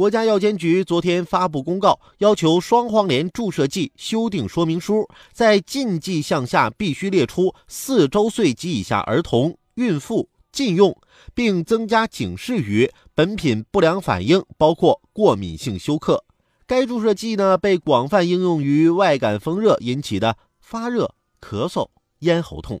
国家药监局昨天发布公告，要求双黄连注射剂修订说明书，在禁忌项下必须列出四周岁及以下儿童、孕妇禁用，并增加警示语：本品不良反应包括过敏性休克。该注射剂呢，被广泛应用于外感风热引起的发热、咳嗽、咽喉痛。